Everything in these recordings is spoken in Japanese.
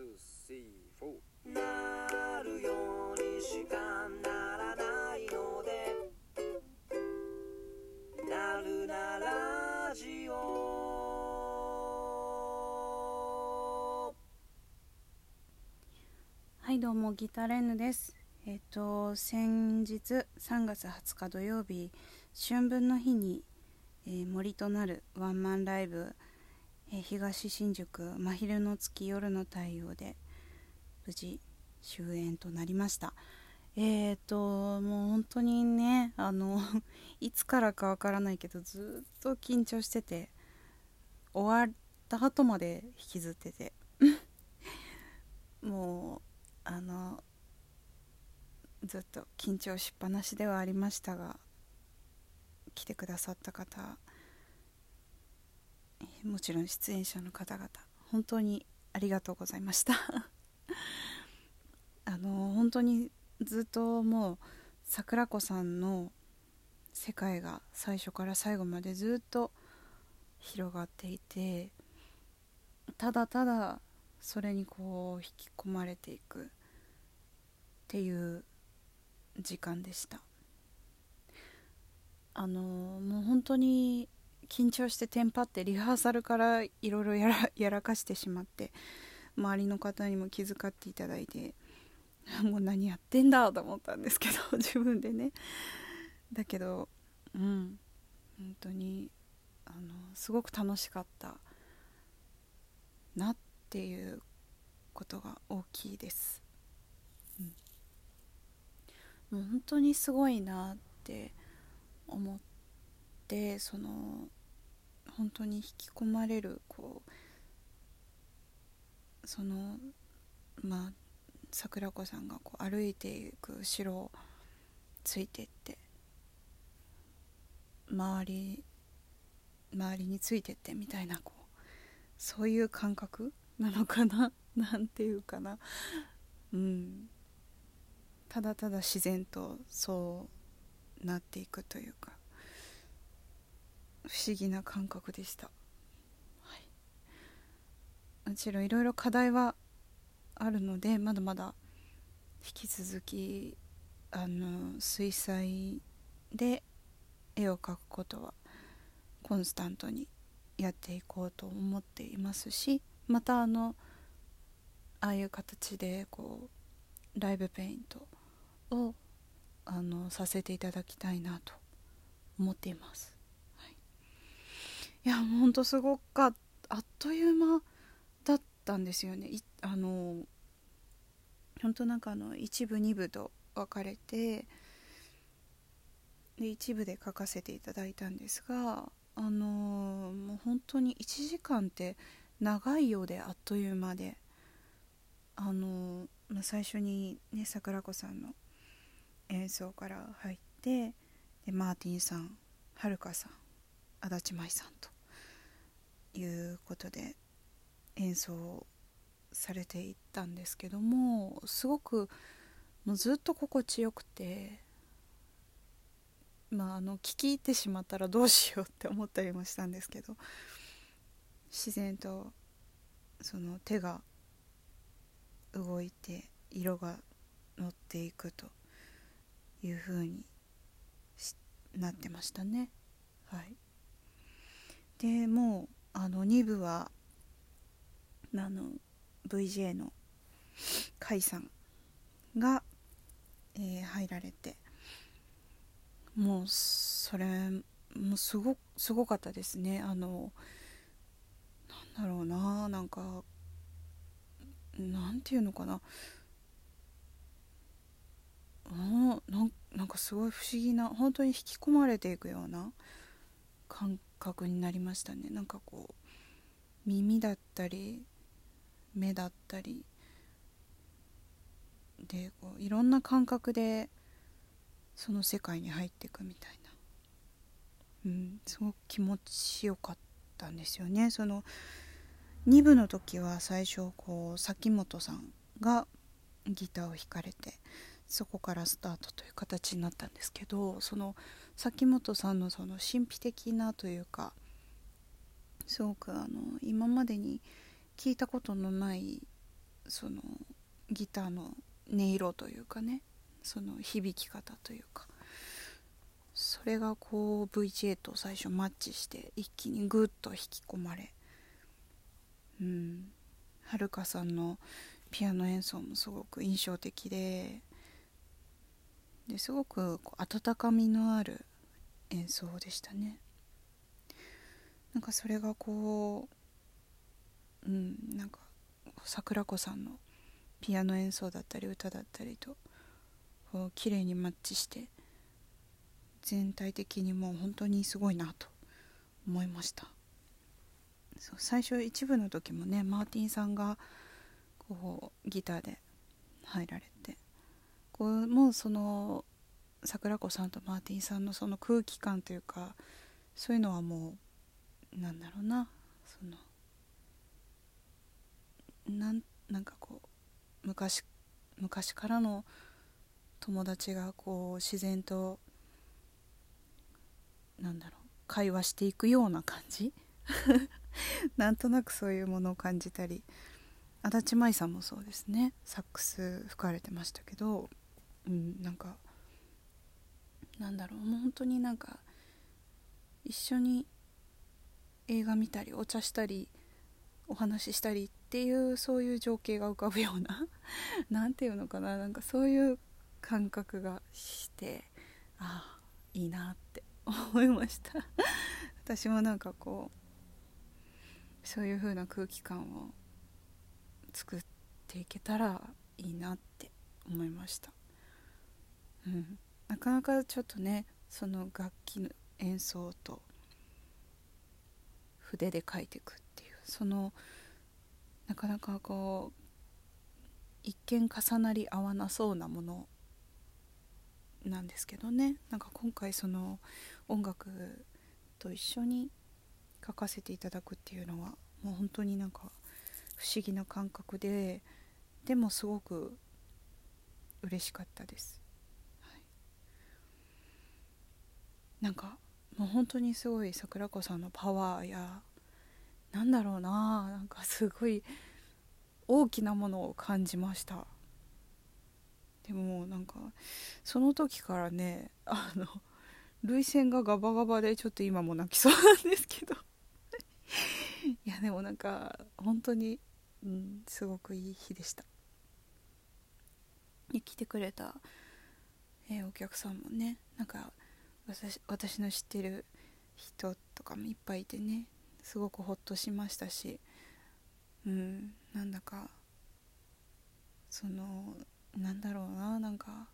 なるようにしかならないので。なるなラジオ。はいどうもギターレンヌです。えっ、と先日3月20日土曜日春分の日に、えー森となるワンマンライブ、え東新宿真昼の月夜の太陽で無事終演となりました。えっ、ともう本当にねあの いつからかわからないけどずっと緊張してて終わった後まで引きずってて。もうあのずっと緊張しっぱなしではありましたが来てくださった方もちろん出演者の方々本当にありがとうございました。あの本当にずっともう桜子さんの世界が最初から最後までずっと広がっていてただただそれにこう引き込まれていくっていう時間でした。あのもう本当に緊張してテンパってリハーサルからいろいろやら かしてしまって周りの方にも気遣っていただいて もう何やってんだと思ったんですけど 自分でね。だけどうん本当にあのすごく楽しかったなっていうことが大きいです、うん、もう本当にすごいなって思ってその本当に引き込まれるこうそのまあ桜子さんがこう歩いていく後ろをついてって周り周りについてってみたいなこうそういう感覚なのかな？なんていうかな？うん。ただただ自然とそうなっていくというか。不思議な感覚でした、はい、もちろんいろいろ課題はあるのでまだまだ引き続きあの水彩で絵を描くことはコンスタントにやっていこうと思っていますしまたあのああいう形でこうライブペイントをあのさせていただきたいなと思っています、はい、いやほんとすごかったあっという間だったんですよね。あの本当なんかあの一部二部と分かれてで一部で書かせていただいたんですがあのもう本当に1時間って長いようであっという間であの、まあ、最初にね桜子さんの演奏から入ってでマーティンさんはるかさん足立舞さんということで演奏されていったんですけどもすごくもうずっと心地よくてまああの聞き入ってしまったらどうしようって思ったりもしたんですけど自然とその手が動いて色が乗っていくという風になってましたね。はい。でもうあの2部はあの VJ の甲斐さんが、えー入られてもうそれもうすごすごかったですね。あのなんだろうななんかなんていうのかな。あなんなんかすごい不思議な本当に引き込まれていくような感覚になりましたね。なんかこう耳だったり目だったりでこういろんな感覚でその世界に入っていくみたいな、うん、すごく気持ちよかったんですよね。その2部の時は最初こう崎本さんがギターを弾かれてそこからスタートという形になったんですけどその崎本さんのその神秘的なというかすごくあの今までに聞いたことのないそのギターの音色というかねその響き方というかそれがこう VJ と最初マッチして一気にグッと引き込まれうんはるかさんのピアノ演奏もすごく印象的でですごく温かみのある演奏でしたね。なんかそれがこううんなんか桜子さんのピアノ演奏だったり歌だったりとこう綺麗にマッチして全体的にもう本当にすごいなと思いました。そう最初一部の時もねマーティンさんがこうギターで入られてこうもうその桜子さんとマーティンさんのその空気感というかそういうのはもうなんだろうな。そのなんなんかこう昔昔からの友達がこう自然となんだろう会話していくような感じ？なんとなくそういうものを感じたり。足立舞さんもそうですね。サックス吹かれてましたけど、うん、なんかなんだろう。もう本当になんか一緒に映画見たりお茶したりお話ししたりっていうそういう情景が浮かぶような 何ていうのかな。なんかそういう感覚がしてああいいなって思いました。私もなんかこうそういう風な空気感を作っていけたらいいなって思いました。うん。なかなかちょっとねその楽器の演奏と筆で描いていくっていうそのなかなかこう一見重なり合わなそうなものなんですけどね。なんか今回その音楽と一緒に書かせていただくっていうのはもう本当になんか不思議な感覚ででもすごく嬉しかったです、はい、なんかもう本当にすごい桜子さんのパワーやなんだろうななんかすごい大きなものを感じました。でもなんかその時からねあの涙腺がガバガバでちょっと今も泣きそうなんですけど。いやでもなんか本当に、うん、すごくいい日でした。で来てくれた、えー、お客さんもねなんか私私の知ってる人とかもいっぱいいてねすごくほっとしましたしうんなんだかそのなんだろうななんか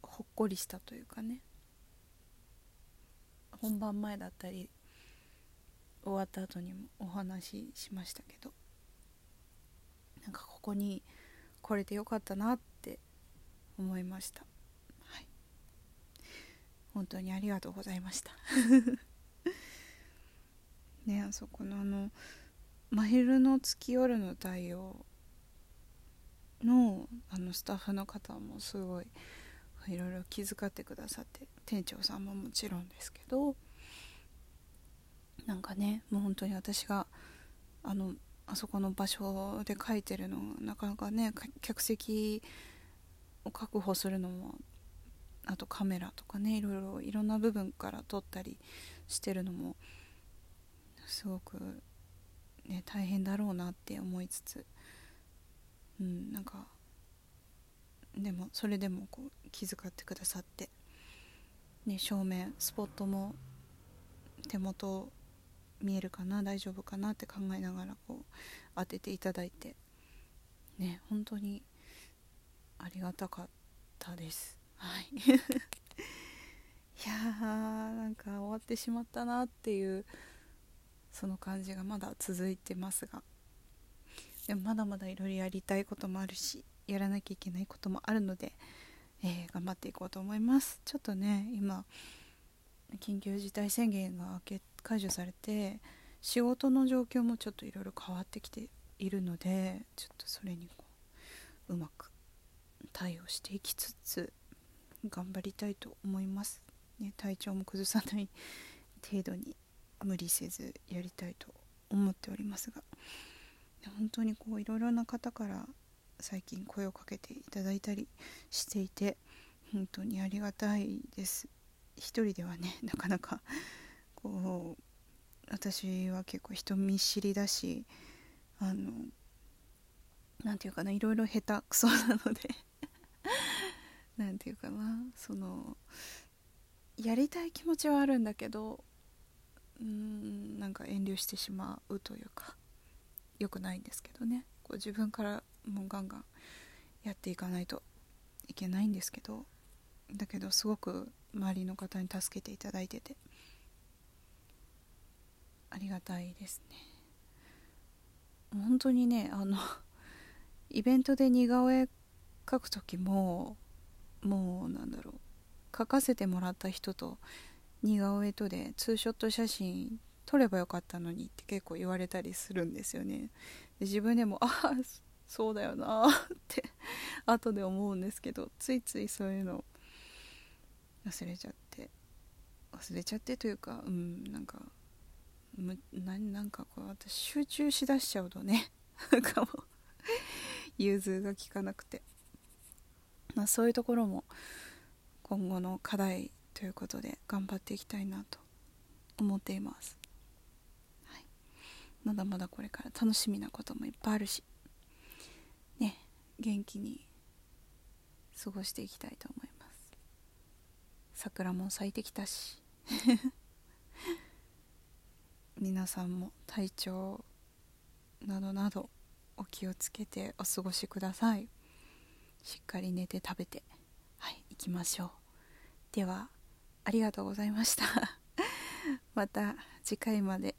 ほっこりしたというかね。本番前だったり終わった後にもお話ししましたけどなんかここに来れてよかったなって思いました。本当にありがとうございました。ねあそこのあの真昼の月夜の太陽のあのスタッフの方もすごいいろいろ気遣ってくださって店長さんももちろんですけどなんかねもう本当に私があのあそこの場所で書いてるのなかなかね客席を確保するのもあとカメラとかねいろいろいろんな部分から撮ったりしてるのもすごく、ね、大変だろうなって思いつつうんなんかでもそれでもこう気遣ってくださって、ね、正面スポットも手元見えるかな大丈夫かなって考えながらこう当てていただいてね本当にありがたかったです。はい。いやーなんか終わってしまったなっていうその感じがまだ続いてますが。でもまだまだいろいろやりたいこともあるしやらなきゃいけないこともあるので、えー、頑張っていこうと思います。ちょっとね今緊急事態宣言が解除されて仕事の状況もちょっといろいろ変わってきているのでちょっとそれにこううまく対応していきつつ頑張りたいと思います、ね、体調も崩さない程度に無理せずやりたいと思っておりますが。本当にこういろいろな方から最近声をかけていただいたりしていて本当にありがたいです。一人ではね なかなかこう私は結構人見知りだしあのなんていうかないろいろ下手くそなので。なんていうかなそのやりたい気持ちはあるんだけどうんなんか遠慮してしまうというか良くないんですけどね。こう自分からもうガンガンやっていかないといけないんですけどだけどすごく周りの方に助けていただいててありがたいですね。本当にねあのイベントで似顔絵描く時ももうなんだろう描かせてもらった人と似顔絵とでツーショット写真撮ればよかったのにって結構言われたりするんですよね。で自分でもああそうだよなって後で思うんですけどついついそういうの忘れちゃって忘れちゃってというかうんなんかむななんかこう私集中しだしちゃうとねなんかも融通が利かなくて、まあ、そういうところも今後の課題ということで頑張っていきたいなと思っています、はい、まだまだこれから楽しみなこともいっぱいあるし。ね元気に過ごしていきたいと思います。桜も咲いてきたし。皆さんも体調などなどお気をつけてお過ごしください。しっかり寝て食べてはい行きましょうではありがとうございました また次回まで。